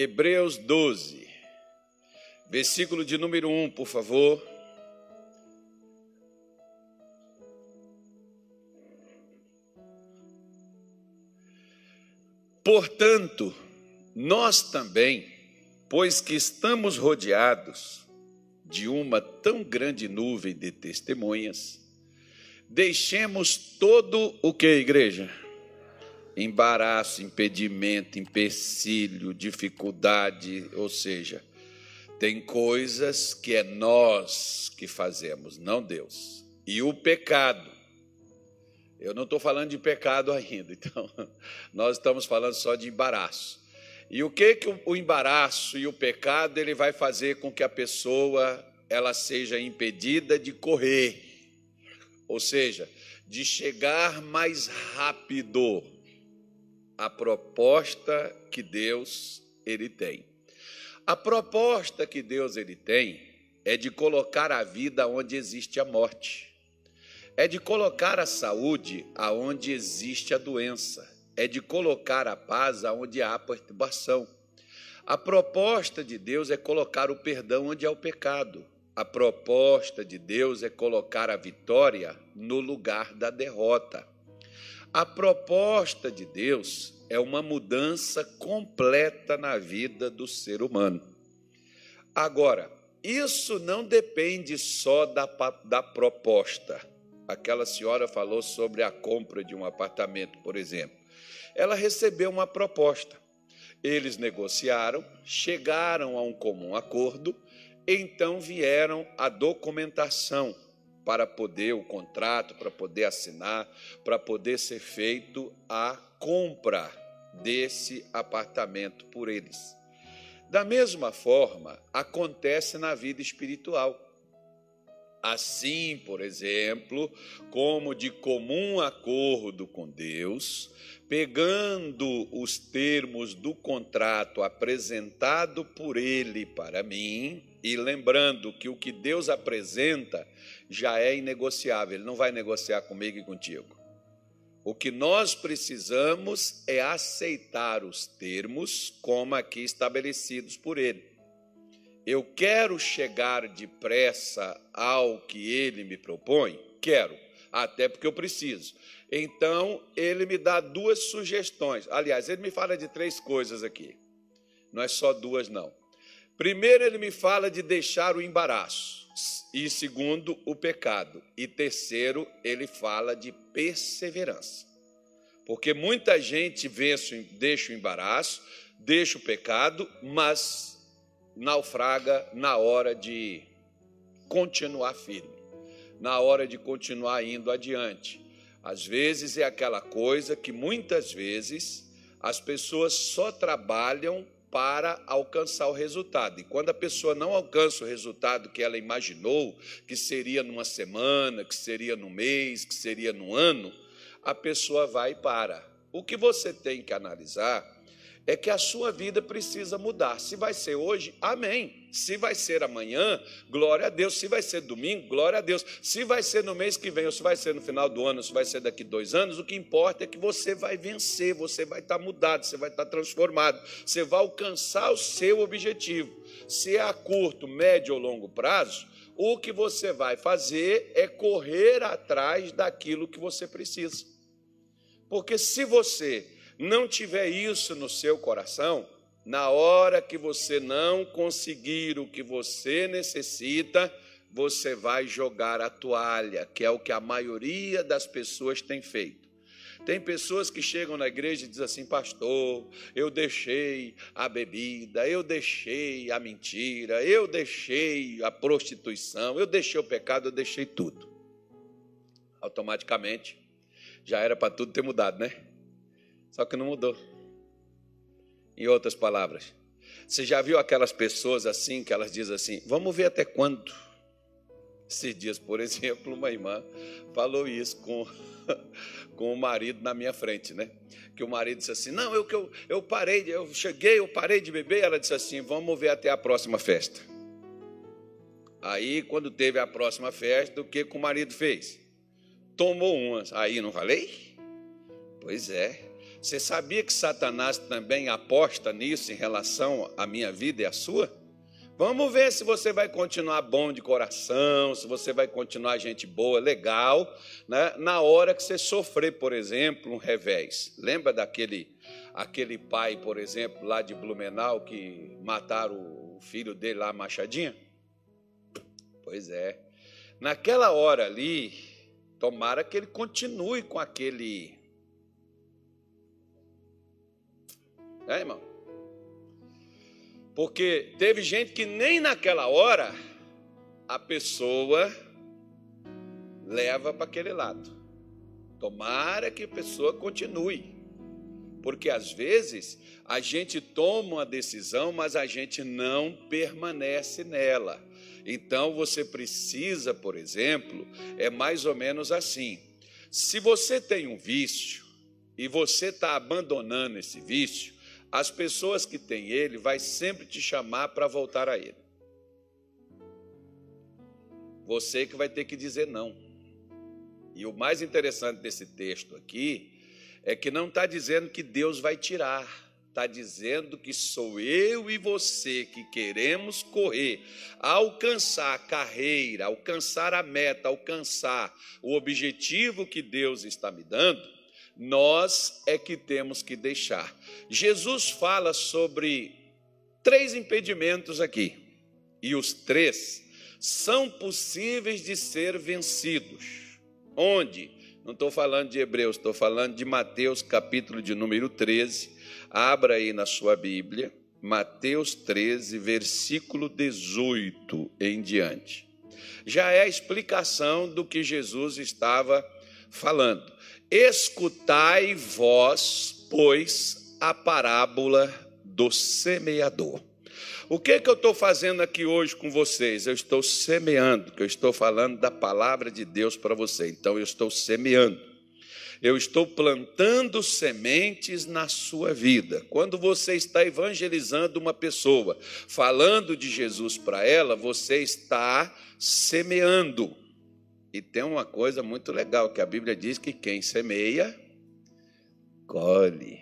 Hebreus 12, versículo de número 1, por favor. Portanto, nós também, pois que estamos rodeados de uma tão grande nuvem de testemunhas, deixemos todo o que, igreja? Embaraço, impedimento, empecilho, dificuldade, ou seja, tem coisas que é nós que fazemos, não Deus. E o pecado. Eu não estou falando de pecado ainda, então nós estamos falando só de embaraço. E o que que o embaraço e o pecado ele vai fazer com que a pessoa ela seja impedida de correr, ou seja, de chegar mais rápido a proposta que Deus ele tem. A proposta que Deus ele tem é de colocar a vida onde existe a morte. É de colocar a saúde aonde existe a doença. É de colocar a paz aonde há perturbação. A proposta de Deus é colocar o perdão onde há o pecado. A proposta de Deus é colocar a vitória no lugar da derrota. A proposta de Deus é uma mudança completa na vida do ser humano. Agora, isso não depende só da, da proposta. Aquela senhora falou sobre a compra de um apartamento, por exemplo. Ela recebeu uma proposta. Eles negociaram, chegaram a um comum acordo, então vieram a documentação para poder o contrato, para poder assinar, para poder ser feito a compra desse apartamento por eles. Da mesma forma, acontece na vida espiritual. Assim, por exemplo, como de comum acordo com Deus, pegando os termos do contrato apresentado por Ele para mim, e lembrando que o que Deus apresenta já é inegociável, Ele não vai negociar comigo e contigo. O que nós precisamos é aceitar os termos como aqui estabelecidos por Ele. Eu quero chegar depressa ao que Ele me propõe? Quero, até porque eu preciso. Então, Ele me dá duas sugestões. Aliás, Ele me fala de três coisas aqui. Não é só duas, não. Primeiro, Ele me fala de deixar o embaraço e segundo, o pecado. E terceiro, ele fala de perseverança. Porque muita gente vence, deixa o embaraço, deixa o pecado, mas naufraga na hora de continuar firme, na hora de continuar indo adiante. Às vezes é aquela coisa que muitas vezes as pessoas só trabalham para alcançar o resultado. E quando a pessoa não alcança o resultado que ela imaginou, que seria numa semana, que seria no mês, que seria no ano, a pessoa vai e para. O que você tem que analisar é que a sua vida precisa mudar. Se vai ser hoje, amém. Se vai ser amanhã, glória a Deus. Se vai ser domingo, glória a Deus. Se vai ser no mês que vem, ou se vai ser no final do ano, ou se vai ser daqui dois anos, o que importa é que você vai vencer, você vai estar mudado, você vai estar transformado, você vai alcançar o seu objetivo. Se é a curto, médio ou longo prazo, o que você vai fazer é correr atrás daquilo que você precisa. Porque se você não tiver isso no seu coração, na hora que você não conseguir o que você necessita, você vai jogar a toalha, que é o que a maioria das pessoas tem feito. Tem pessoas que chegam na igreja e dizem assim: Pastor, eu deixei a bebida, eu deixei a mentira, eu deixei a prostituição, eu deixei o pecado, eu deixei tudo. Automaticamente, já era para tudo ter mudado, né? Só que não mudou. Em outras palavras, você já viu aquelas pessoas assim que elas dizem assim: vamos ver até quando? Esses dias, por exemplo, uma irmã falou isso com, com o marido na minha frente, né? Que o marido disse assim: Não, eu, eu, eu parei, eu cheguei, eu parei de beber. Ela disse assim: Vamos ver até a próxima festa. Aí, quando teve a próxima festa, o que, que o marido fez? Tomou umas. Aí, não falei? Pois é. Você sabia que Satanás também aposta nisso em relação à minha vida e à sua? Vamos ver se você vai continuar bom de coração, se você vai continuar gente boa, legal, né? na hora que você sofrer, por exemplo, um revés. Lembra daquele aquele pai, por exemplo, lá de Blumenau, que mataram o filho dele lá, Machadinha? Pois é. Naquela hora ali, tomara que ele continue com aquele. É, irmão? Porque teve gente que nem naquela hora a pessoa leva para aquele lado. Tomara que a pessoa continue. Porque às vezes a gente toma uma decisão, mas a gente não permanece nela. Então você precisa, por exemplo, é mais ou menos assim: se você tem um vício e você está abandonando esse vício, as pessoas que têm ele vai sempre te chamar para voltar a ele. Você que vai ter que dizer não. E o mais interessante desse texto aqui é que não está dizendo que Deus vai tirar, está dizendo que sou eu e você que queremos correr, alcançar a carreira, alcançar a meta, alcançar o objetivo que Deus está me dando nós é que temos que deixar. Jesus fala sobre três impedimentos aqui, e os três são possíveis de ser vencidos. Onde? Não estou falando de Hebreus, estou falando de Mateus, capítulo de número 13. Abra aí na sua Bíblia, Mateus 13, versículo 18 em diante. Já é a explicação do que Jesus estava falando. Escutai vós, pois, a parábola do semeador. O que, que eu estou fazendo aqui hoje com vocês? Eu estou semeando, que eu estou falando da palavra de Deus para você. Então, eu estou semeando. Eu estou plantando sementes na sua vida. Quando você está evangelizando uma pessoa, falando de Jesus para ela, você está semeando. E tem uma coisa muito legal que a Bíblia diz que quem semeia, colhe.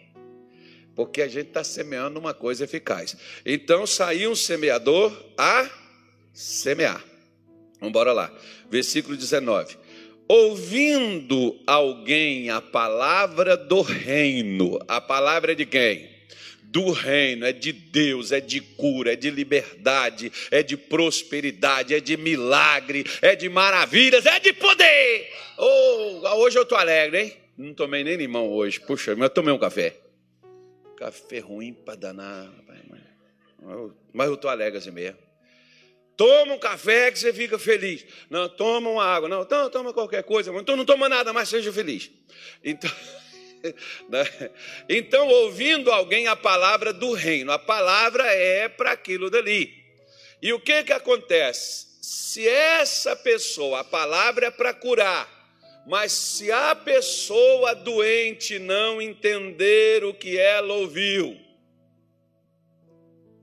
Porque a gente está semeando uma coisa eficaz. Então saiu um semeador a semear. Vamos embora lá. Versículo 19. Ouvindo alguém a palavra do reino, a palavra de quem? Do reino, é de Deus, é de cura, é de liberdade, é de prosperidade, é de milagre, é de maravilhas, é de poder. Oh, hoje eu estou alegre, hein? Não tomei nem limão hoje, puxa, mas eu tomei um café. Café ruim para danar, mas eu estou alegre assim mesmo. Toma um café que você fica feliz. Não, toma uma água. Não, toma qualquer coisa. Então não toma nada, mas seja feliz. Então. Né? Então, ouvindo alguém a palavra do reino, a palavra é para aquilo dali. E o que que acontece? Se essa pessoa, a palavra é para curar, mas se a pessoa doente não entender o que ela ouviu,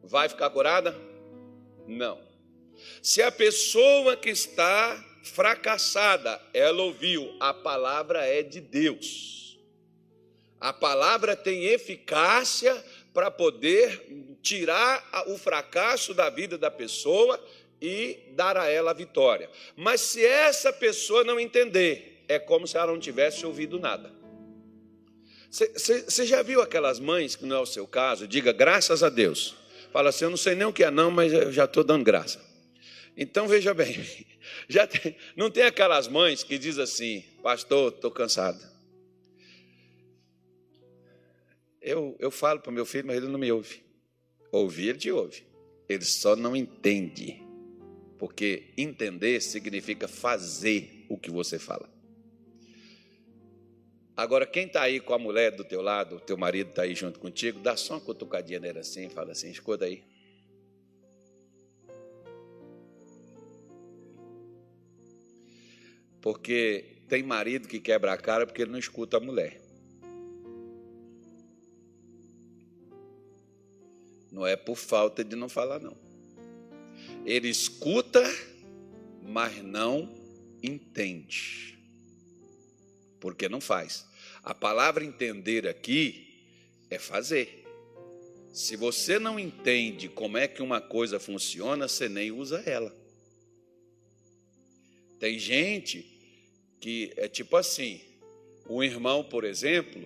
vai ficar curada? Não. Se a pessoa que está fracassada, ela ouviu, a palavra é de Deus. A palavra tem eficácia para poder tirar o fracasso da vida da pessoa e dar a ela a vitória. Mas se essa pessoa não entender, é como se ela não tivesse ouvido nada. Você já viu aquelas mães, que não é o seu caso, diga graças a Deus. Fala assim, eu não sei nem o que é não, mas eu já estou dando graça. Então veja bem, já tem, não tem aquelas mães que diz assim, pastor, estou cansado. Eu, eu falo para meu filho, mas ele não me ouve. Ouvir, ele te ouve. Ele só não entende. Porque entender significa fazer o que você fala. Agora, quem está aí com a mulher do teu lado, o teu marido está aí junto contigo, dá só uma cutucadinha nele assim, fala assim, escuta aí. Porque tem marido que quebra a cara porque ele não escuta a mulher. Não é por falta de não falar, não. Ele escuta, mas não entende. Porque não faz. A palavra entender aqui é fazer. Se você não entende como é que uma coisa funciona, você nem usa ela. Tem gente que é tipo assim, um irmão, por exemplo,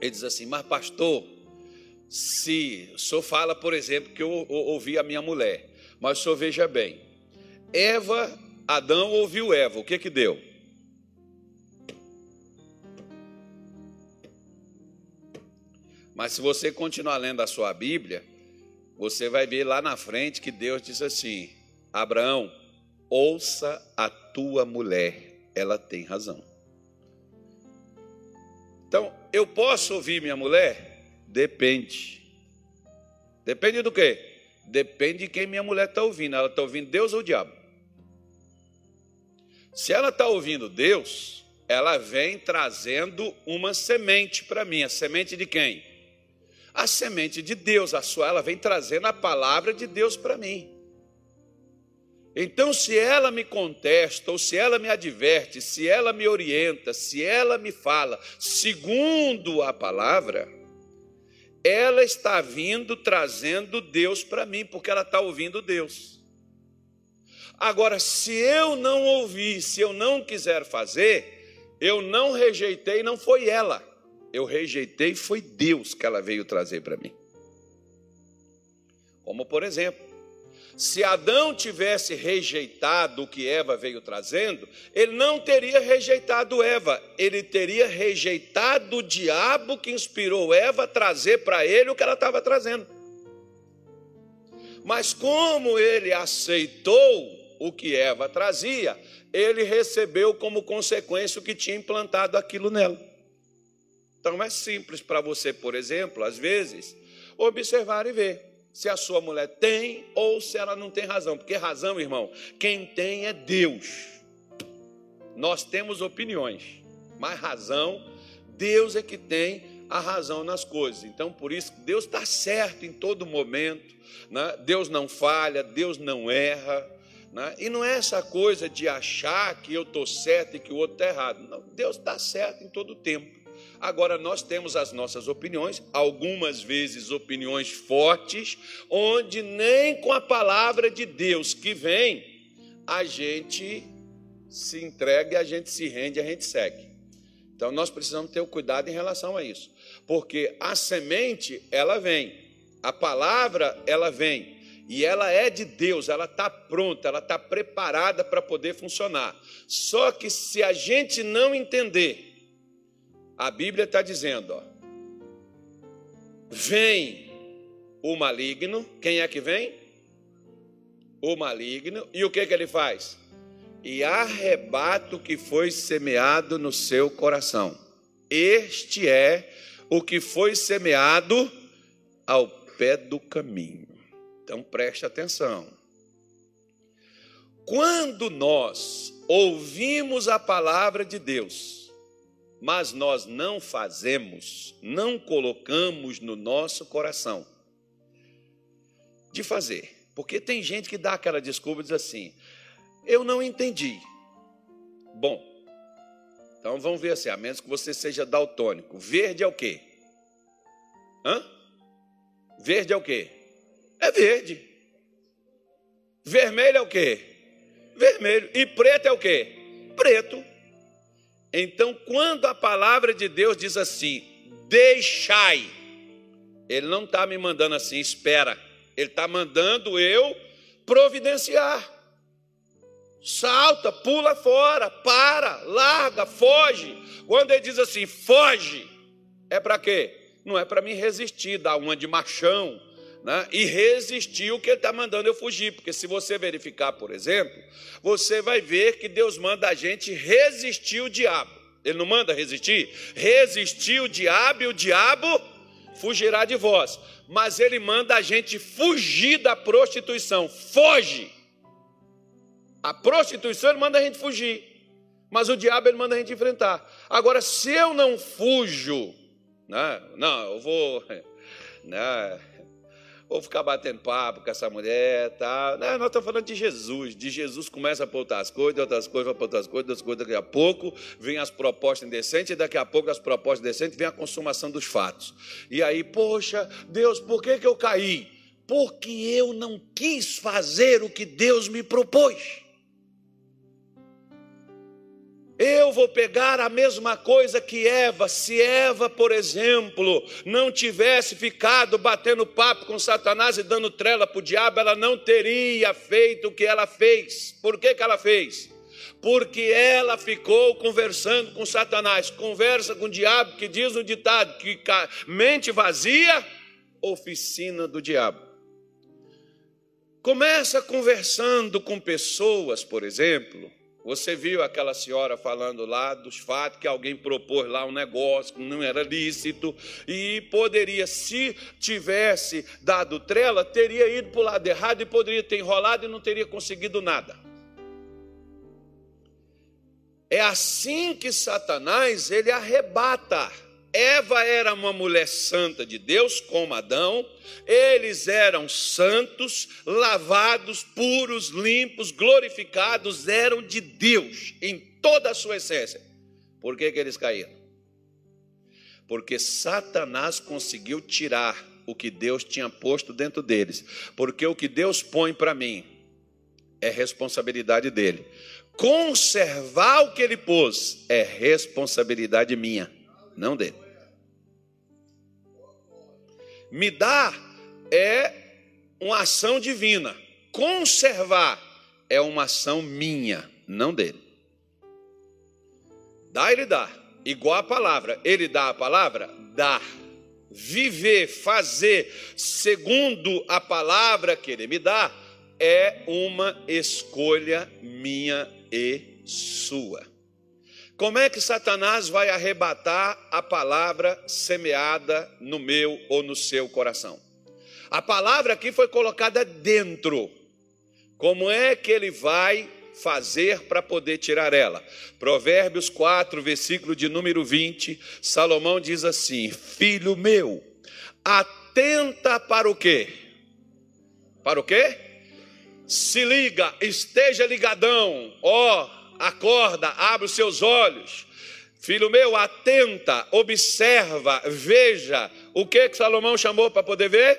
ele diz assim, mas pastor, se o senhor fala, por exemplo, que eu, ouvi a minha mulher, mas o senhor veja bem, Eva, Adão ouviu Eva, o que que deu? Mas se você continuar lendo a sua Bíblia, você vai ver lá na frente que Deus diz assim: Abraão, ouça a tua mulher, ela tem razão. Então, eu posso ouvir minha mulher? Depende. Depende do quê? Depende de quem minha mulher está ouvindo. Ela está ouvindo Deus ou o diabo? Se ela está ouvindo Deus, ela vem trazendo uma semente para mim. A semente de quem? A semente de Deus, a sua, ela vem trazendo a palavra de Deus para mim. Então, se ela me contesta, ou se ela me adverte, se ela me orienta, se ela me fala segundo a palavra, ela está vindo trazendo Deus para mim, porque ela está ouvindo Deus. Agora, se eu não ouvir, se eu não quiser fazer, eu não rejeitei, não foi ela eu rejeitei, foi Deus que ela veio trazer para mim. Como por exemplo, se Adão tivesse rejeitado o que Eva veio trazendo, ele não teria rejeitado Eva, ele teria rejeitado o diabo que inspirou Eva a trazer para ele o que ela estava trazendo. Mas como ele aceitou o que Eva trazia, ele recebeu como consequência o que tinha implantado aquilo nela. Então é simples para você, por exemplo, às vezes, observar e ver se a sua mulher tem ou se ela não tem razão. Porque razão, irmão, quem tem é Deus. Nós temos opiniões, mas razão, Deus é que tem a razão nas coisas. Então, por isso, Deus está certo em todo momento. Né? Deus não falha, Deus não erra. Né? E não é essa coisa de achar que eu estou certo e que o outro está errado. Não, Deus está certo em todo tempo. Agora, nós temos as nossas opiniões, algumas vezes opiniões fortes, onde nem com a palavra de Deus que vem, a gente se entrega, a gente se rende, a gente segue. Então, nós precisamos ter o cuidado em relação a isso, porque a semente, ela vem, a palavra, ela vem, e ela é de Deus, ela está pronta, ela está preparada para poder funcionar. Só que se a gente não entender, a Bíblia está dizendo: ó, vem o maligno, quem é que vem? O maligno, e o que, que ele faz? E arrebata o que foi semeado no seu coração. Este é o que foi semeado ao pé do caminho. Então preste atenção. Quando nós ouvimos a palavra de Deus, mas nós não fazemos, não colocamos no nosso coração de fazer. Porque tem gente que dá aquela desculpa e diz assim: eu não entendi. Bom, então vamos ver assim, a menos que você seja daltônico. Verde é o quê? Hã? Verde é o quê? É verde. Vermelho é o quê? Vermelho. E preto é o quê? Preto. Então, quando a palavra de Deus diz assim, deixai, ele não está me mandando assim, espera, ele está mandando eu providenciar. Salta, pula fora, para, larga, foge. Quando ele diz assim, foge, é para quê? Não é para me resistir, dar uma de machão, né? e resistir o que ele está mandando eu fugir. Porque se você verificar, por exemplo, você vai ver que Deus manda a gente resistir o diabo. Ele não manda resistir? Resistir o diabo e o diabo fugirá de vós. Mas ele manda a gente fugir da prostituição. Foge! A prostituição ele manda a gente fugir. Mas o diabo ele manda a gente enfrentar. Agora, se eu não fujo, né? não, eu vou. Né? Vou ficar batendo papo com essa mulher, tá? Não, nós estamos falando de Jesus. De Jesus começa a pôr outras coisas, outras coisas, pôr outras coisas, outras coisas. Daqui a pouco vem as propostas indecentes, e daqui a pouco as propostas indecentes vem a consumação dos fatos. E aí, poxa, Deus, por que, que eu caí? Porque eu não quis fazer o que Deus me propôs. Eu vou pegar a mesma coisa que Eva. Se Eva, por exemplo, não tivesse ficado batendo papo com Satanás e dando trela para o diabo, ela não teria feito o que ela fez. Por que, que ela fez? Porque ela ficou conversando com Satanás. Conversa com o diabo, que diz no ditado que mente vazia, oficina do diabo. Começa conversando com pessoas, por exemplo você viu aquela senhora falando lá dos fatos que alguém propôs lá um negócio que não era lícito e poderia, se tivesse dado trela, teria ido para o lado errado e poderia ter enrolado e não teria conseguido nada. É assim que Satanás ele arrebata Eva era uma mulher santa de Deus, como Adão, eles eram santos, lavados, puros, limpos, glorificados, eram de Deus em toda a sua essência. Por que, que eles caíram? Porque Satanás conseguiu tirar o que Deus tinha posto dentro deles. Porque o que Deus põe para mim é responsabilidade dele. Conservar o que ele pôs é responsabilidade minha, não dele. Me dar é uma ação divina. Conservar é uma ação minha, não dele. Dá, ele dá. Igual a palavra. Ele dá a palavra? Dá. Viver, fazer segundo a palavra que ele me dá é uma escolha minha e sua. Como é que Satanás vai arrebatar a palavra semeada no meu ou no seu coração? A palavra aqui foi colocada dentro. Como é que ele vai fazer para poder tirar ela? Provérbios 4, versículo de número 20, Salomão diz assim: Filho meu, atenta para o quê? Para o quê? Se liga, esteja ligadão, ó, acorda, abre os seus olhos. Filho meu, atenta, observa, veja o que, que Salomão chamou para poder ver?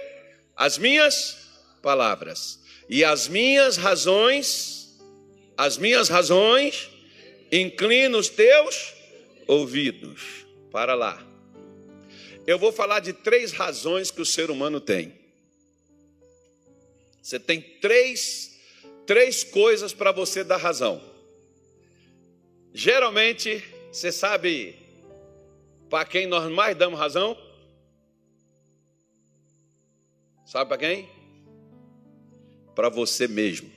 As minhas palavras. E as minhas razões, as minhas razões, inclina os teus ouvidos. Para lá. Eu vou falar de três razões que o ser humano tem. Você tem três, três coisas para você dar razão. Geralmente, você sabe para quem nós mais damos razão? Sabe para quem? Para você mesmo.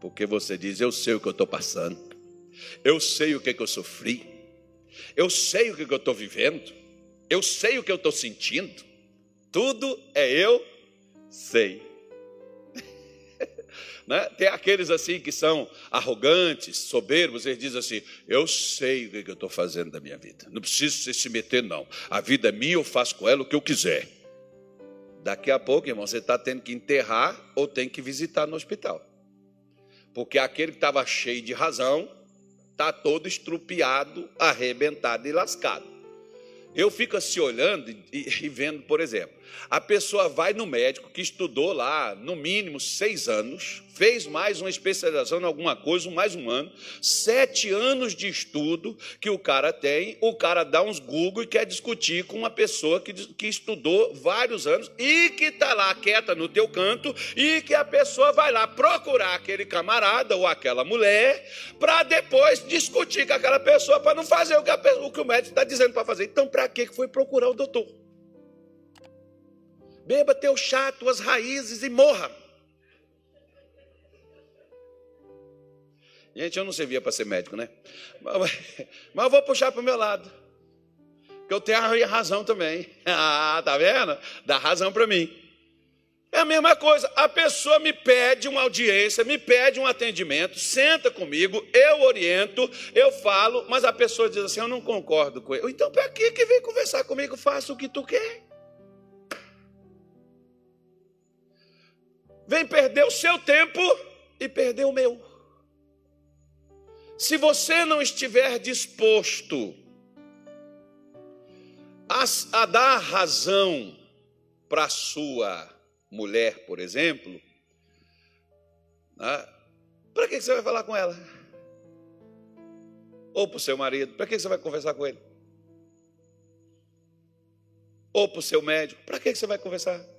Porque você diz: Eu sei o que eu estou passando, eu sei o que, que eu sofri, eu sei o que, que eu estou vivendo, eu sei o que eu estou sentindo, tudo é eu sei. Né? Tem aqueles assim que são arrogantes, soberbos, eles dizem assim: Eu sei o que eu estou fazendo da minha vida, não preciso você se meter, não. A vida é minha, eu faço com ela o que eu quiser. Daqui a pouco, irmão, você está tendo que enterrar ou tem que visitar no hospital. Porque aquele que estava cheio de razão está todo estrupiado, arrebentado e lascado. Eu fico assim olhando e, e, vendo, por exemplo, a pessoa vai no médico que estudou lá no mínimo seis anos, fez mais uma especialização em alguma coisa, mais um ano, sete anos de estudo que o cara tem, o cara dá uns Google e quer discutir com uma pessoa que, que estudou vários anos e que está lá quieta no teu canto e que a pessoa vai lá procurar aquele camarada ou aquela mulher para depois discutir com aquela pessoa para não fazer o que, a, o, que o médico está dizendo para fazer. Então, para que foi procurar o doutor? Beba teu chá, tuas raízes e morra. Gente, eu não servia para ser médico, né? Mas, mas eu vou puxar para o meu lado. Que eu tenho a razão também. Ah, tá vendo? Dá razão para mim. É a mesma coisa. A pessoa me pede uma audiência, me pede um atendimento, senta comigo, eu oriento, eu falo, mas a pessoa diz assim: eu não concordo com ele. Então, para que vem conversar comigo? Faça o que tu quer. Vem perder o seu tempo e perder o meu. Se você não estiver disposto a, a dar razão para sua mulher, por exemplo, né, para que você vai falar com ela? Ou para o seu marido, para que você vai conversar com ele? Ou para o seu médico, para que você vai conversar?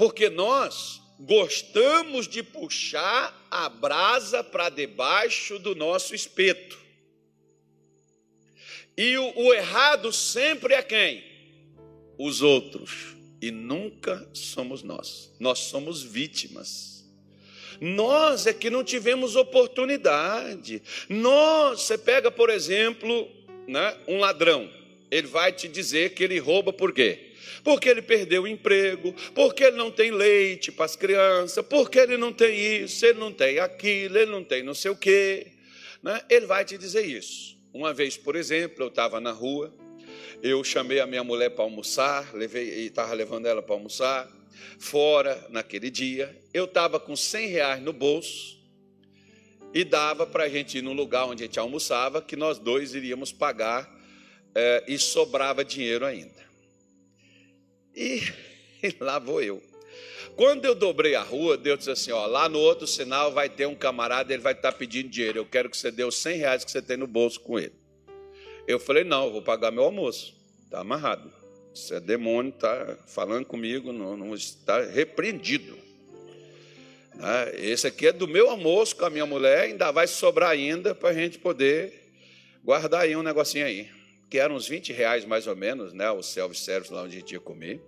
Porque nós gostamos de puxar a brasa para debaixo do nosso espeto. E o, o, errado sempre é quem? Os outros. E nunca somos nós. Nós somos vítimas. Nós é que não tivemos oportunidade. Nós, você pega, por exemplo, né, um ladrão. Ele vai te dizer que ele rouba por quê? Porque ele perdeu o emprego, porque ele não tem leite para as crianças, porque ele não tem isso, ele não tem aquilo, ele não tem não sei o quê. Né? Ele vai te dizer isso. Uma vez, por exemplo, eu estava na rua, eu chamei a minha mulher para almoçar, levei, estava levando ela para almoçar, fora naquele dia. Eu estava com 100 reais no bolso e dava para a gente ir no lugar onde a gente almoçava, que nós dois iríamos pagar é, e sobrava dinheiro ainda. E, e lá vou eu. Quando eu dobrei a rua, Deus disse assim: ó, lá no outro sinal vai ter um camarada, ele vai estar pedindo dinheiro. Eu quero que você dê os 100 reais que você tem no bolso com ele. Eu falei: não, eu vou pagar meu almoço. Está amarrado. Isso é demônio, está falando comigo, não, não está repreendido. Ah, esse aqui é do meu almoço com a minha mulher, ainda vai sobrar ainda para a gente poder guardar aí um negocinho aí que eram uns 20 reais mais ou menos, né? O self-service lá onde a gente ia comer.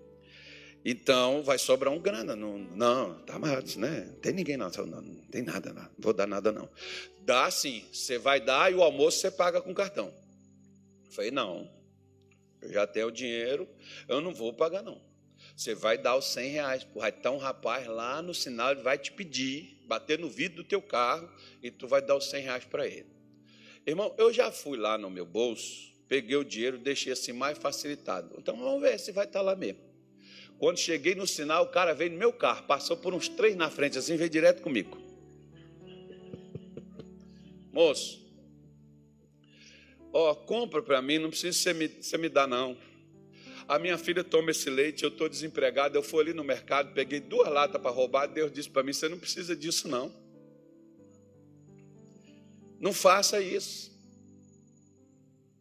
Então vai sobrar um grana. Não, não tá amarrado, né? Não tem ninguém não, não, não tem nada, não, vou dar nada não. Dá sim, você vai dar e o almoço você paga com cartão. Eu falei, não, eu já tenho o dinheiro, eu não vou pagar não. Você vai dar os 100 reais. Vai estar um rapaz lá no sinal, ele vai te pedir, bater no vidro do teu carro e tu vai dar os 100 reais para ele. Irmão, eu já fui lá no meu bolso, peguei o dinheiro, deixei assim mais facilitado. Então vamos ver se vai estar lá mesmo. Quando cheguei no sinal, o cara veio no meu carro, passou por uns três na frente, assim, veio direto comigo. Moço, ó, compra para mim, não precisa você me, você me dar, não. A minha filha toma esse leite, eu estou desempregado. Eu fui ali no mercado, peguei duas latas para roubar. Deus disse para mim: você não precisa disso, não. Não faça isso.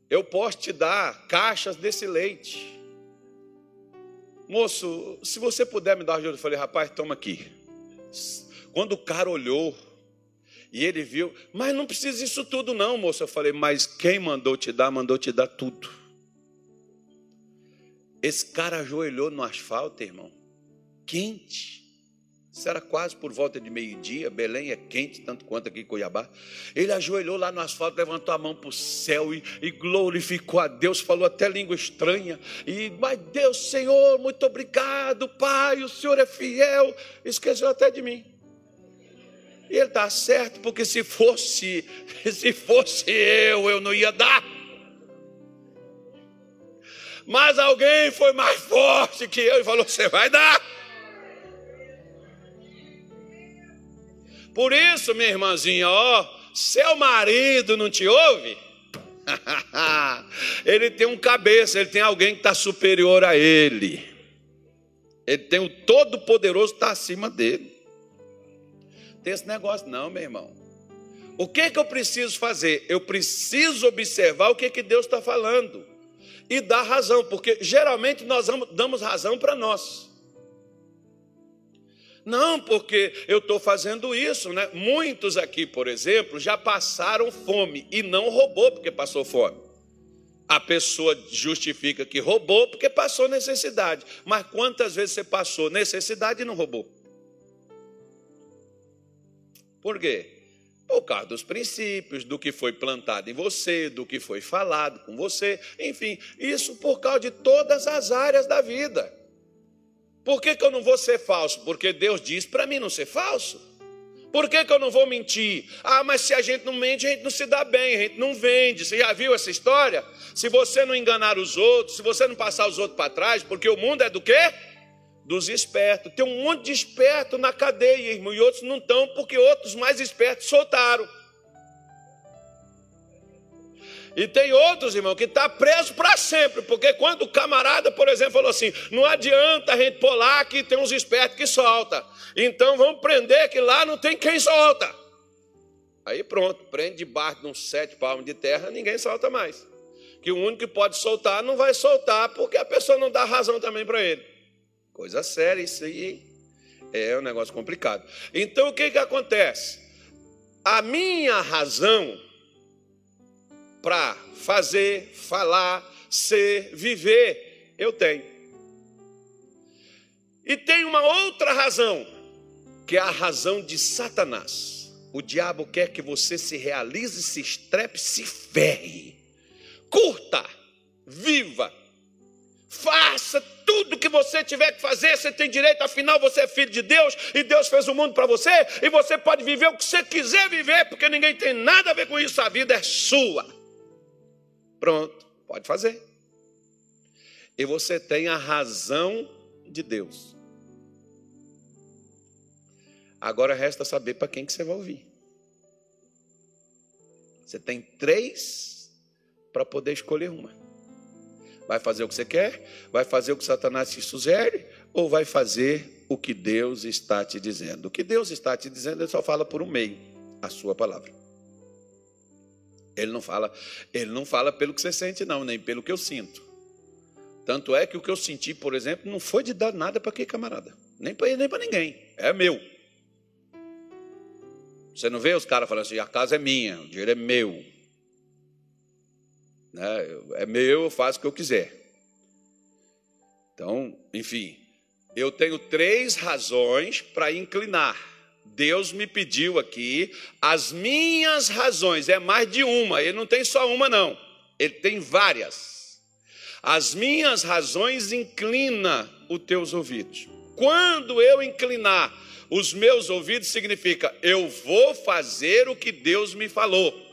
Eu posso te dar caixas desse leite. Moço, se você puder me dar ajuda, eu falei, rapaz, toma aqui. Quando o cara olhou e ele viu, mas não precisa isso tudo, não, moço. Eu falei, mas quem mandou te dar, mandou te dar tudo. Esse cara ajoelhou no asfalto, irmão, quente. Isso era quase por volta de meio-dia. Belém é quente, tanto quanto aqui em Cuiabá. Ele ajoelhou lá no asfalto, levantou a mão para o céu e, e, glorificou a Deus, falou até língua estranha. E, mas Deus, Senhor, muito obrigado, Pai, o Senhor é fiel. Esqueceu até de mim. E ele está certo, porque se fosse, se fosse eu, eu não ia dar. Mas alguém foi mais forte que eu e falou: Você vai dar. Por isso, minha irmãzinha, ó, seu marido não te ouve? ele tem um cabeça, ele tem alguém que está superior a ele. Ele tem o Todo-Poderoso está acima dele. Tem esse negócio, não, meu irmão. O que, que eu preciso fazer? Eu preciso observar o que, que Deus está falando e dar razão, porque geralmente nós damos razão para nós. Não, porque eu estou fazendo isso, né? Muitos aqui, por exemplo, já passaram fome e não roubou porque passou fome. A pessoa justifica que roubou porque passou necessidade. Mas quantas vezes você passou necessidade e não roubou? Por quê? Por causa dos princípios, do que foi plantado em você, do que foi falado com você, enfim, isso por causa de todas as áreas da vida. Por que, que eu não vou ser falso? Porque Deus diz para mim não ser falso. Por que, que eu não vou mentir? Ah, mas se a gente não mente, a gente não se dá bem, a gente não vende. Você já viu essa história? Se você não enganar os outros, se você não passar os outros para trás, porque o mundo é do quê? dos espertos. Tem um monte de esperto na cadeia, irmão, e outros não estão porque outros mais espertos soltaram. E tem outros, irmão, que está preso para sempre, porque quando o camarada, por exemplo, falou assim: não adianta a gente lá que tem uns espertos que solta. Então vamos prender que lá não tem quem solta. Aí pronto, prende debaixo de uns sete palmos de terra, ninguém solta mais. Que o único que pode soltar não vai soltar, porque a pessoa não dá razão também para ele. Coisa séria isso aí. É um negócio complicado. Então o que, que acontece? A minha razão para fazer, falar, ser, viver, eu tenho. E tem uma outra razão, que é a razão de Satanás. O diabo quer que você se realize, se estrepe, se ferre. Curta, viva, faça tudo que você tiver que fazer, você tem direito, afinal você é filho de Deus e Deus fez o mundo para você e você pode viver o que você quiser viver, porque ninguém tem nada a ver com isso, a vida é sua. Pronto, pode fazer. E você tem a razão de Deus. Agora resta saber para quem que você vai ouvir. Você tem três para poder escolher uma. Vai fazer o que você quer? Vai fazer o que Satanás te sugere? Ou vai fazer o que Deus está te dizendo? O que Deus está te dizendo, ele só fala por um meio, a sua palavra. Ele não fala, ele não fala pelo que você sente, não, nem pelo que eu sinto. Tanto é que o que eu senti, por exemplo, não foi de dar nada para aquele camarada, nem para ele, nem para ninguém. É meu. Você não vê os caras falando assim: a casa é minha, o dinheiro é meu. Né? É meu, eu faço o que eu quiser. Então, enfim, eu tenho três razões para inclinar Deus me pediu aqui as minhas razões, é mais de uma, ele não tem só uma, não, ele tem várias. As minhas razões inclina os teus ouvidos. Quando eu inclinar os meus ouvidos, significa eu vou fazer o que Deus me falou.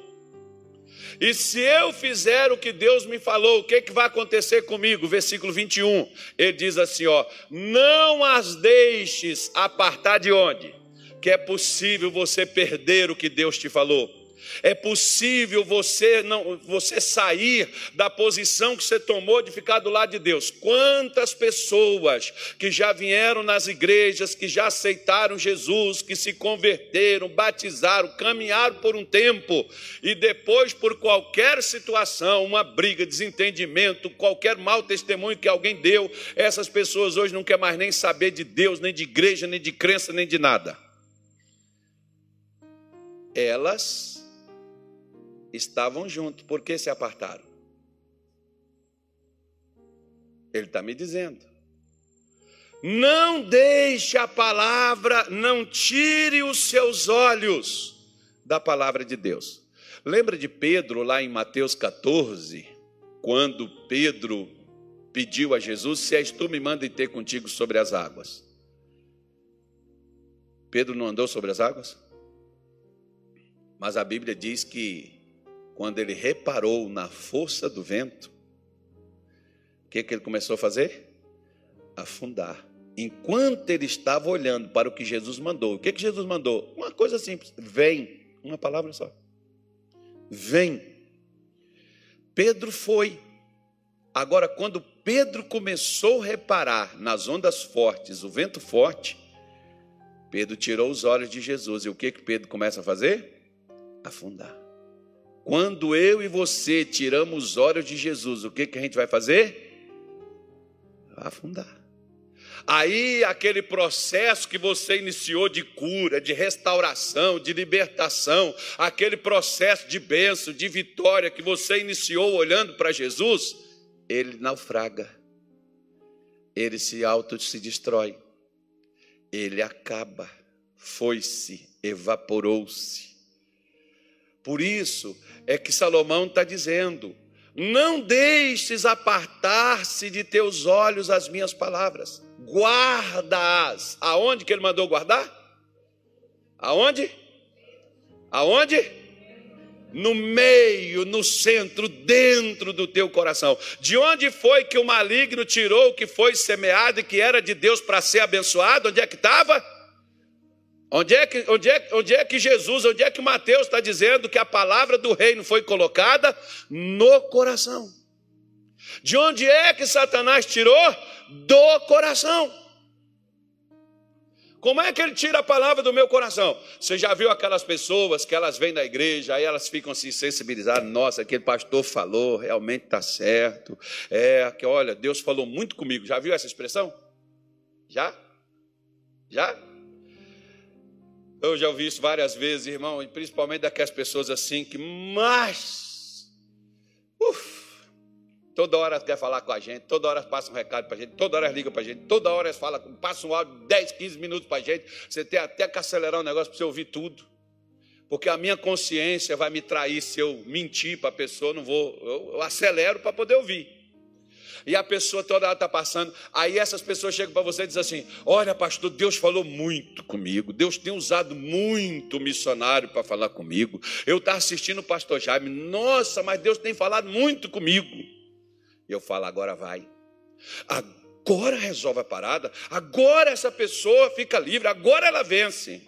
E se eu fizer o que Deus me falou, o que, que vai acontecer comigo? Versículo 21, ele diz assim: ó, não as deixes apartar de onde? Que é possível você perder o que Deus te falou. É possível você não você sair da posição que você tomou de ficar do lado de Deus. Quantas pessoas que já vieram nas igrejas, que já aceitaram Jesus, que se converteram, batizaram, caminharam por um tempo e depois por qualquer situação, uma briga, desentendimento, qualquer mau testemunho que alguém deu, essas pessoas hoje não quer mais nem saber de Deus, nem de igreja, nem de crença, nem de nada elas estavam junto, por que se apartaram? Ele está me dizendo. Não deixe a palavra, não tire os seus olhos da palavra de Deus. Lembra de Pedro lá em Mateus 14, quando Pedro pediu a Jesus: Se és tu, me manda ter contigo sobre as águas. Pedro não andou sobre as águas? Mas a Bíblia diz que quando ele reparou na força do vento, o que, que ele começou a fazer? Afundar. Enquanto ele estava olhando para o que Jesus mandou, o que, que Jesus mandou? Uma coisa simples: vem, uma palavra só. Vem. Pedro foi. Agora, quando Pedro começou a reparar nas ondas fortes, o vento forte, Pedro tirou os olhos de Jesus. E o que, que Pedro começa a fazer? Afundar. Quando eu e você tiramos os olhos de Jesus, o que, que a gente vai fazer? Afundar. Aí aquele processo que você iniciou de cura, de restauração, de libertação, aquele processo de bênção, de vitória que você iniciou olhando para Jesus, ele naufraga. Ele se auto se destrói. Ele acaba, foi-se, evaporou-se. Por isso é que Salomão está dizendo: não deixes apartar-se de teus olhos as minhas palavras, guarda-as. Aonde que ele mandou guardar? Aonde? Aonde? no meio, no centro, dentro do teu coração. De onde foi que o maligno tirou o que foi semeado e que era de Deus para ser abençoado? Onde é que estava? Onde é, que, onde, é, onde é que Jesus, onde é que Mateus está dizendo que a palavra do reino foi colocada? No coração. De onde é que Satanás tirou? Do coração. Como é que ele tira a palavra do meu coração? Você já viu aquelas pessoas que elas vêm da igreja, aí elas ficam assim sensibilizadas, nossa, aquele pastor falou, realmente está certo. É, que olha, Deus falou muito comigo. Já viu essa expressão? Já? Já? Eu já ouvi isso várias vezes, irmão, e principalmente daquelas pessoas assim que mais. Uf, Toda hora quer falar com a gente, toda hora passa um recado para a gente, toda hora liga para a gente, toda hora fala, passa um áudio 10, 15 minutos para a gente. Você tem até que acelerar o negócio para você ouvir tudo. Porque a minha consciência vai me trair se eu mentir para a pessoa, não vou, eu, eu acelero para poder ouvir. E a pessoa toda hora está passando, aí essas pessoas chegam para você e dizem assim: Olha, pastor, Deus falou muito comigo, Deus tem usado muito missionário para falar comigo. Eu estava assistindo o pastor Jaime, nossa, mas Deus tem falado muito comigo. Eu falo, agora vai. Agora resolve a parada. Agora essa pessoa fica livre. Agora ela vence.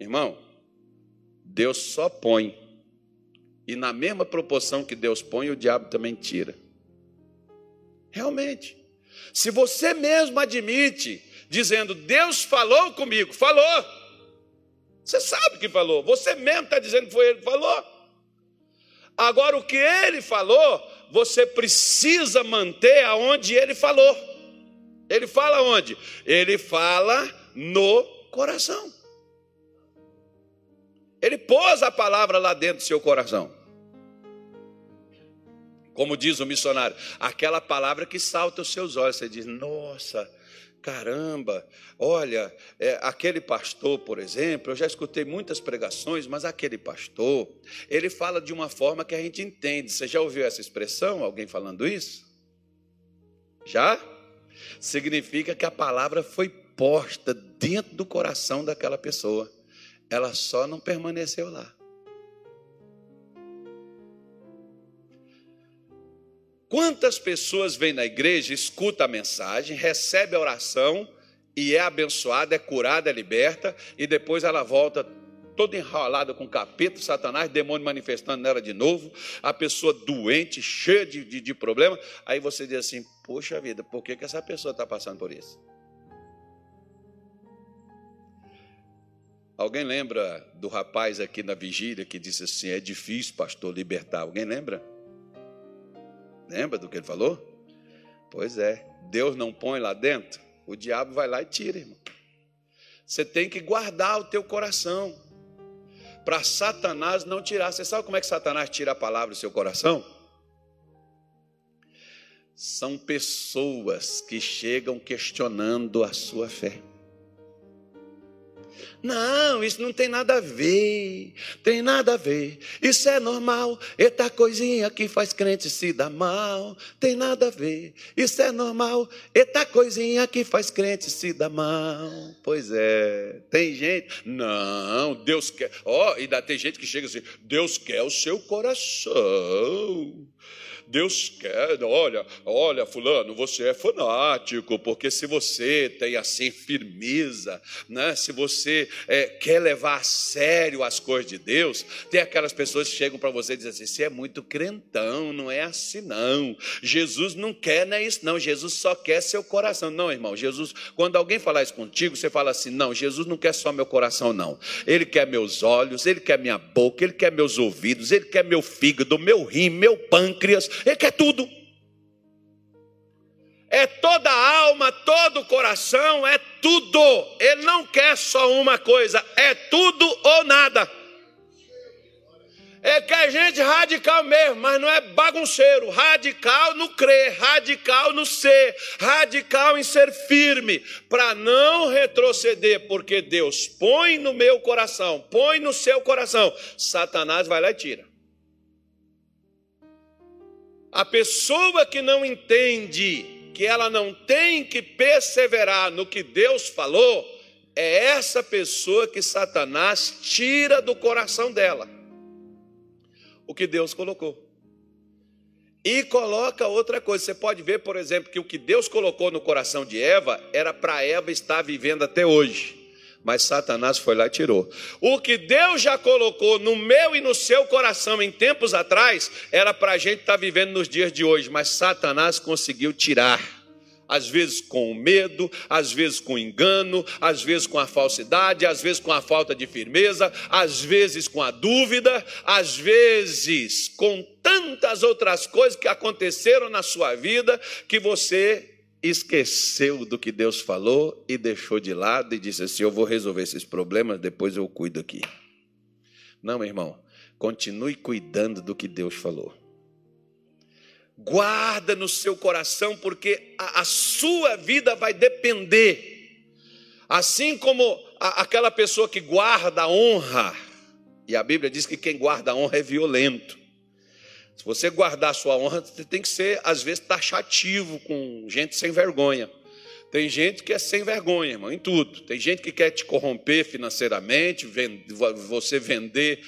Irmão, Deus só põe. E na mesma proporção que Deus põe, o diabo também tira. Realmente. Se você mesmo admite, dizendo, Deus falou comigo, falou. Você sabe que falou. Você mesmo está dizendo que foi ele que falou. Agora, o que ele falou, você precisa manter aonde ele falou. Ele fala onde? Ele fala no coração. Ele pôs a palavra lá dentro do seu coração. Como diz o missionário, aquela palavra que salta os seus olhos. Você diz, nossa, caramba, olha, é, aquele pastor, por exemplo, eu já escutei muitas pregações, mas aquele pastor, ele fala de uma forma que a gente entende. Você já ouviu essa expressão? Alguém falando isso? Já? Significa que a palavra foi posta dentro do coração daquela pessoa, ela só não permaneceu lá. Quantas pessoas vêm na igreja, escuta a mensagem, recebe a oração e é abençoada, é curada, é liberta, e depois ela volta toda enrolada com capeta, satanás, demônio manifestando nela de novo, a pessoa doente, cheia de, de, de problema. Aí você diz assim: Poxa vida, por que, que essa pessoa está passando por isso? Alguém lembra do rapaz aqui na vigília que disse assim: É difícil, pastor, libertar? Alguém lembra? Lembra do que ele falou? Pois é, Deus não põe lá dentro, o diabo vai lá e tira, irmão. Você tem que guardar o teu coração para Satanás não tirar. Você sabe como é que Satanás tira a palavra do seu coração? São pessoas que chegam questionando a sua fé. Não, isso não tem nada a ver, tem nada a ver. Isso é normal, eita coisinha que faz crente se dar mal. Tem nada a ver, isso é normal, eita coisinha que faz crente se dar mal. Pois é, tem gente, não, Deus quer, ó, oh, e ainda tem gente que chega assim, Deus quer o seu coração. Deus quer, olha, olha, fulano, você é fanático, porque se você tem assim firmeza, né? se você é, quer levar a sério as coisas de Deus, tem aquelas pessoas que chegam para você e dizem assim: você é muito crentão, não é assim não. Jesus não quer, não é isso, não. Jesus só quer seu coração. Não, irmão, Jesus, quando alguém falar isso contigo, você fala assim: não, Jesus não quer só meu coração, não. Ele quer meus olhos, ele quer minha boca, ele quer meus ouvidos, ele quer meu fígado, meu rim, meu pâncreas, ele quer tudo. É toda a alma, todo o coração, é tudo. Ele não quer só uma coisa, é tudo ou nada. É que a gente radical mesmo, mas não é bagunceiro. Radical no crer, radical no ser, radical em ser firme, para não retroceder, porque Deus põe no meu coração, põe no seu coração. Satanás vai lá e tira. A pessoa que não entende que ela não tem que perseverar no que Deus falou, é essa pessoa que Satanás tira do coração dela. o que Deus colocou. E coloca outra coisa. Você pode ver, por exemplo, que o que Deus colocou no coração de Eva era para Eva estar vivendo até hoje. Mas Satanás foi lá e tirou. O que Deus já colocou no meu e no seu coração em tempos atrás era para a gente estar vivendo nos dias de hoje. Mas Satanás conseguiu tirar às vezes com medo, às vezes com engano, às vezes com a falsidade, às vezes com a falta de firmeza, às vezes com a dúvida, às vezes com tantas outras coisas que aconteceram na sua vida que você esqueceu do que Deus falou e deixou de lado e disse assim: Eu vou resolver esses problemas, depois eu cuido aqui. Não, meu irmão, continue cuidando do que Deus falou guarda no seu coração, porque a, a sua vida vai depender. Assim como a, aquela pessoa que guarda a honra, e a Bíblia diz que quem guarda a honra é violento. Se você guardar sua honra, você tem que ser, às vezes, taxativo com gente sem vergonha. Tem gente que é sem vergonha, irmão, em tudo. Tem gente que quer te corromper financeiramente, você vender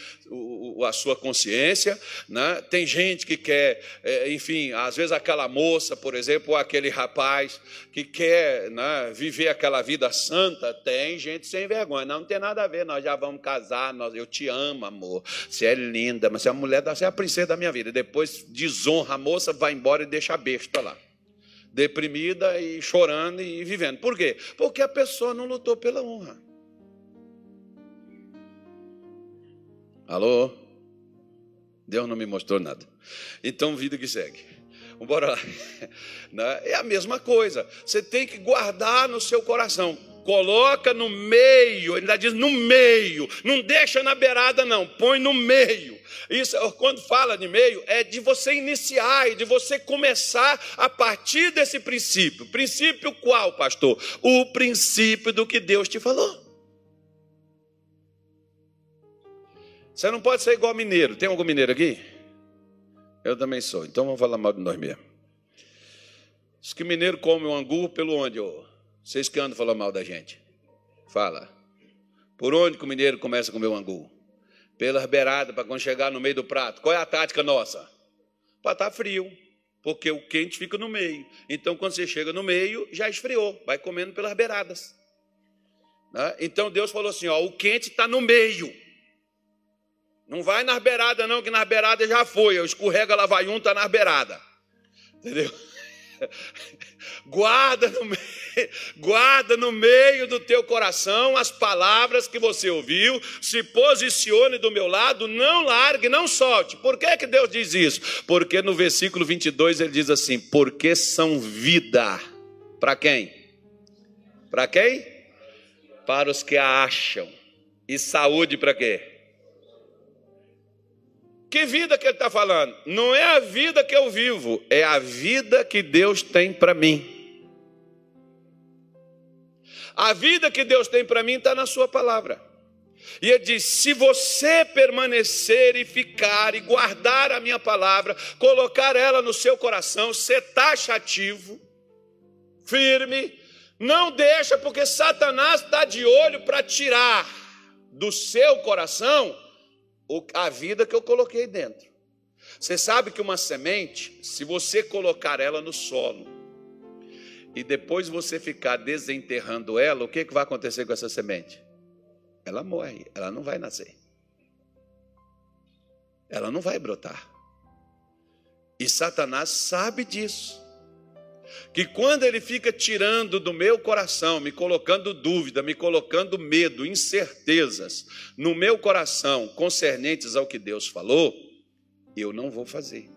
a sua consciência. Né? Tem gente que quer, é, enfim, às vezes aquela moça, por exemplo, ou aquele rapaz que quer né, viver aquela vida santa. Tem gente sem vergonha. Não, não tem nada a ver, nós já vamos casar, nós, eu te amo, amor. Você é linda, mas você é a mulher, você é a princesa da minha vida. Depois desonra a moça, vai embora e deixa a besta lá deprimida e chorando e vivendo. Por quê? Porque a pessoa não lutou pela honra. Alô? Deus não me mostrou nada. Então, vida que segue. Bora lá. Né? É a mesma coisa. Você tem que guardar no seu coração. Coloca no meio, ele ainda diz no meio. Não deixa na beirada, não. Põe no meio. Isso, quando fala de meio, é de você iniciar e de você começar a partir desse princípio. Princípio qual, pastor? O princípio do que Deus te falou. Você não pode ser igual mineiro. Tem algum mineiro aqui? Eu também sou. Então vamos falar mal de nós mesmo. Diz que mineiro come o angu pelo onde? Oh? Vocês que andam falando mal da gente. Fala. Por onde que o mineiro começa a comer o angu? Pelas beiradas, para quando chegar no meio do prato. Qual é a tática nossa? Para estar tá frio, porque o quente fica no meio. Então, quando você chega no meio, já esfriou, vai comendo pelas beiradas. Né? Então, Deus falou assim: ó, o quente está no meio. Não vai nas beiradas, não, que nas beiradas já foi. Eu escorrega, lá vai um, está nas beiradas. Entendeu? Guarda no, meio, guarda no meio do teu coração as palavras que você ouviu, se posicione do meu lado, não largue, não solte. Por que, que Deus diz isso? Porque no versículo 22 ele diz assim: Porque são vida. Para quem? Para quem? Para os que a acham. E saúde para quê? Que vida que ele está falando? Não é a vida que eu vivo, é a vida que Deus tem para mim. A vida que Deus tem para mim está na Sua palavra. E ele diz: se você permanecer e ficar e guardar a minha palavra, colocar ela no seu coração, ser taxativo, firme, não deixa, porque Satanás está de olho para tirar do seu coração a vida que eu coloquei dentro. Você sabe que uma semente, se você colocar ela no solo e depois você ficar desenterrando ela, o que, que vai acontecer com essa semente? Ela morre, ela não vai nascer. Ela não vai brotar. E Satanás sabe disso que quando ele fica tirando do meu coração, me colocando dúvida, me colocando medo, incertezas no meu coração concernentes ao que Deus falou, eu não vou fazer.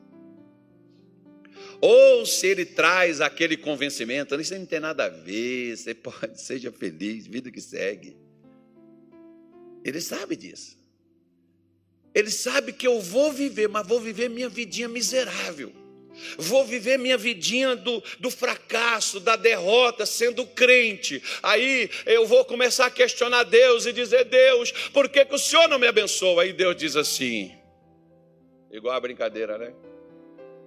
Ou se ele traz aquele convencimento, isso não tem nada a ver, você pode, seja feliz, vida que segue. Ele sabe disso. Ele sabe que eu vou viver, mas vou viver minha vidinha miserável. Vou viver minha vidinha do, do fracasso, da derrota, sendo crente. Aí eu vou começar a questionar Deus e dizer: Deus, por que, que o Senhor não me abençoa? Aí Deus diz assim, igual a brincadeira, né?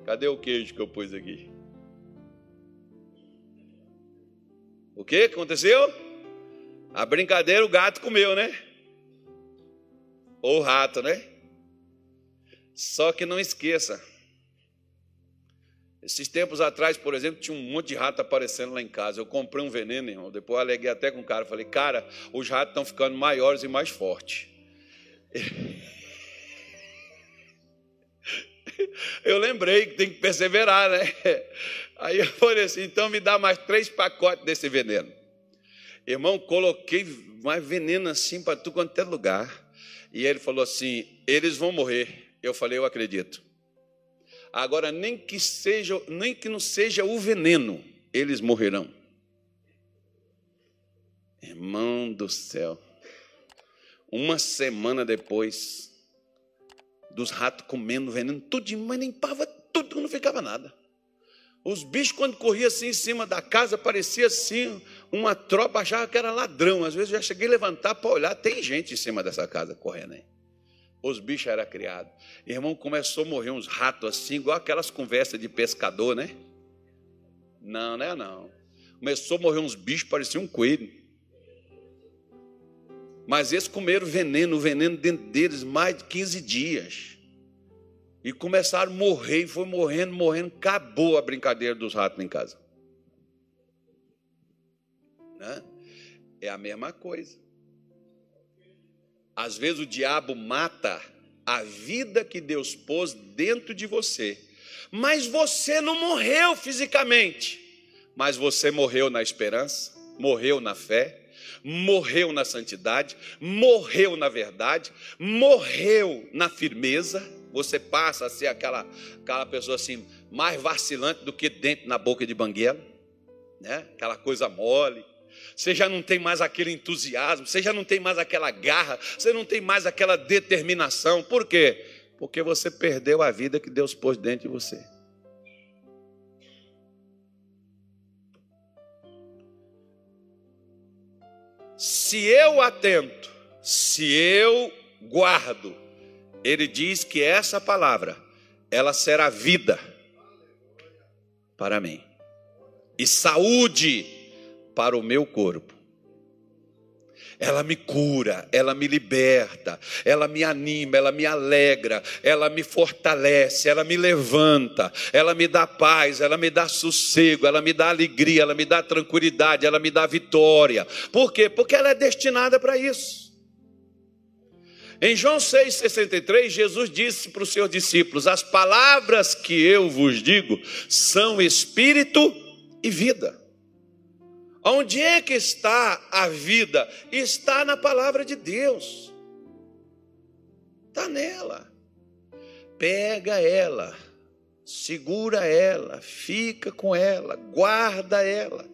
Cadê o queijo que eu pus aqui? O que aconteceu? A brincadeira o gato comeu, né? Ou o rato, né? Só que não esqueça. Esses tempos atrás, por exemplo, tinha um monte de rato aparecendo lá em casa. Eu comprei um veneno, irmão. Depois eu aleguei até com o cara. Falei, cara, os ratos estão ficando maiores e mais fortes. Eu lembrei que tem que perseverar, né? Aí eu falei assim: então me dá mais três pacotes desse veneno. Irmão, coloquei mais veneno assim para tu quanto é lugar. E ele falou assim: eles vão morrer. Eu falei: eu acredito. Agora, nem que seja, nem que não seja o veneno, eles morrerão. Irmão do céu. Uma semana depois, dos ratos comendo veneno, tudo, mas limpava tudo, não ficava nada. Os bichos, quando corriam assim em cima da casa, parecia assim, uma tropa achava que era ladrão. Às vezes eu já cheguei a levantar para olhar, tem gente em cima dessa casa correndo aí. Os bichos eram criados. Irmão, começou a morrer uns ratos assim, igual aquelas conversas de pescador, né? Não, não é não. Começou a morrer uns bichos, parecia um coelho. Mas eles comeram veneno, veneno dentro deles mais de 15 dias. E começaram a morrer, e foi morrendo, morrendo, acabou a brincadeira dos ratos em casa. Né? É a mesma coisa. Às vezes o diabo mata a vida que Deus pôs dentro de você. Mas você não morreu fisicamente, mas você morreu na esperança, morreu na fé, morreu na santidade, morreu na verdade, morreu na firmeza. Você passa a ser aquela, aquela pessoa assim, mais vacilante do que dentro na boca de banguela, né? aquela coisa mole, você já não tem mais aquele entusiasmo, você já não tem mais aquela garra, você não tem mais aquela determinação. Por quê? Porque você perdeu a vida que Deus pôs dentro de você. Se eu atento, se eu guardo, ele diz que essa palavra, ela será vida para mim. E saúde para o meu corpo. Ela me cura, ela me liberta, ela me anima, ela me alegra, ela me fortalece, ela me levanta, ela me dá paz, ela me dá sossego, ela me dá alegria, ela me dá tranquilidade, ela me dá vitória. Por quê? Porque ela é destinada para isso. Em João 6,63, Jesus disse para os seus discípulos: As palavras que eu vos digo são espírito e vida. Onde é que está a vida? Está na palavra de Deus. Está nela. Pega ela, segura ela, fica com ela, guarda ela.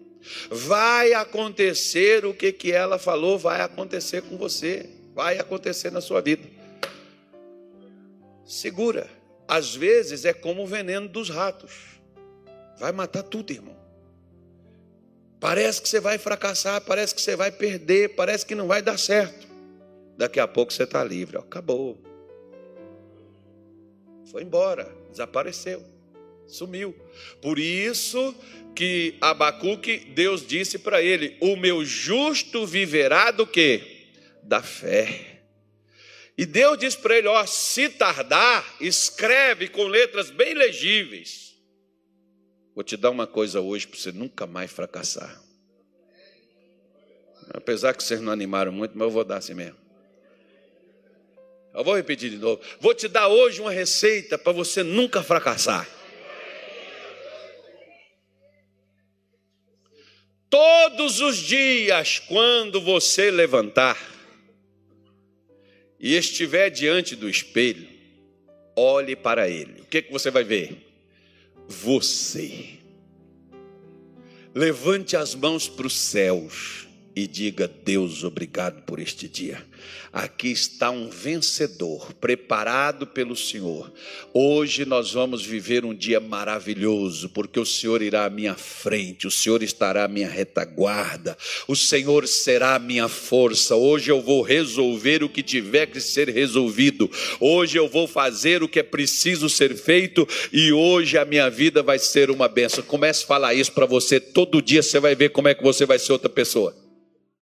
Vai acontecer o que, que ela falou, vai acontecer com você, vai acontecer na sua vida. Segura. Às vezes é como o veneno dos ratos. Vai matar tudo, irmão. Parece que você vai fracassar, parece que você vai perder, parece que não vai dar certo. Daqui a pouco você está livre, acabou. Foi embora, desapareceu, sumiu. Por isso que Abacuque, Deus disse para ele: O meu justo viverá do que? Da fé. E Deus disse para ele: Ó, se tardar, escreve com letras bem legíveis Vou te dar uma coisa hoje para você nunca mais fracassar. Apesar que vocês não animaram muito, mas eu vou dar assim mesmo. Eu vou repetir de novo. Vou te dar hoje uma receita para você nunca fracassar. Todos os dias, quando você levantar e estiver diante do espelho, olhe para ele. O que, que você vai ver? Você. Levante as mãos para os céus e diga: Deus, obrigado por este dia. Aqui está um vencedor preparado pelo Senhor. Hoje nós vamos viver um dia maravilhoso, porque o Senhor irá à minha frente, o Senhor estará à minha retaguarda, o Senhor será a minha força. Hoje eu vou resolver o que tiver que ser resolvido. Hoje eu vou fazer o que é preciso ser feito e hoje a minha vida vai ser uma benção. Comece a falar isso para você todo dia, você vai ver como é que você vai ser outra pessoa.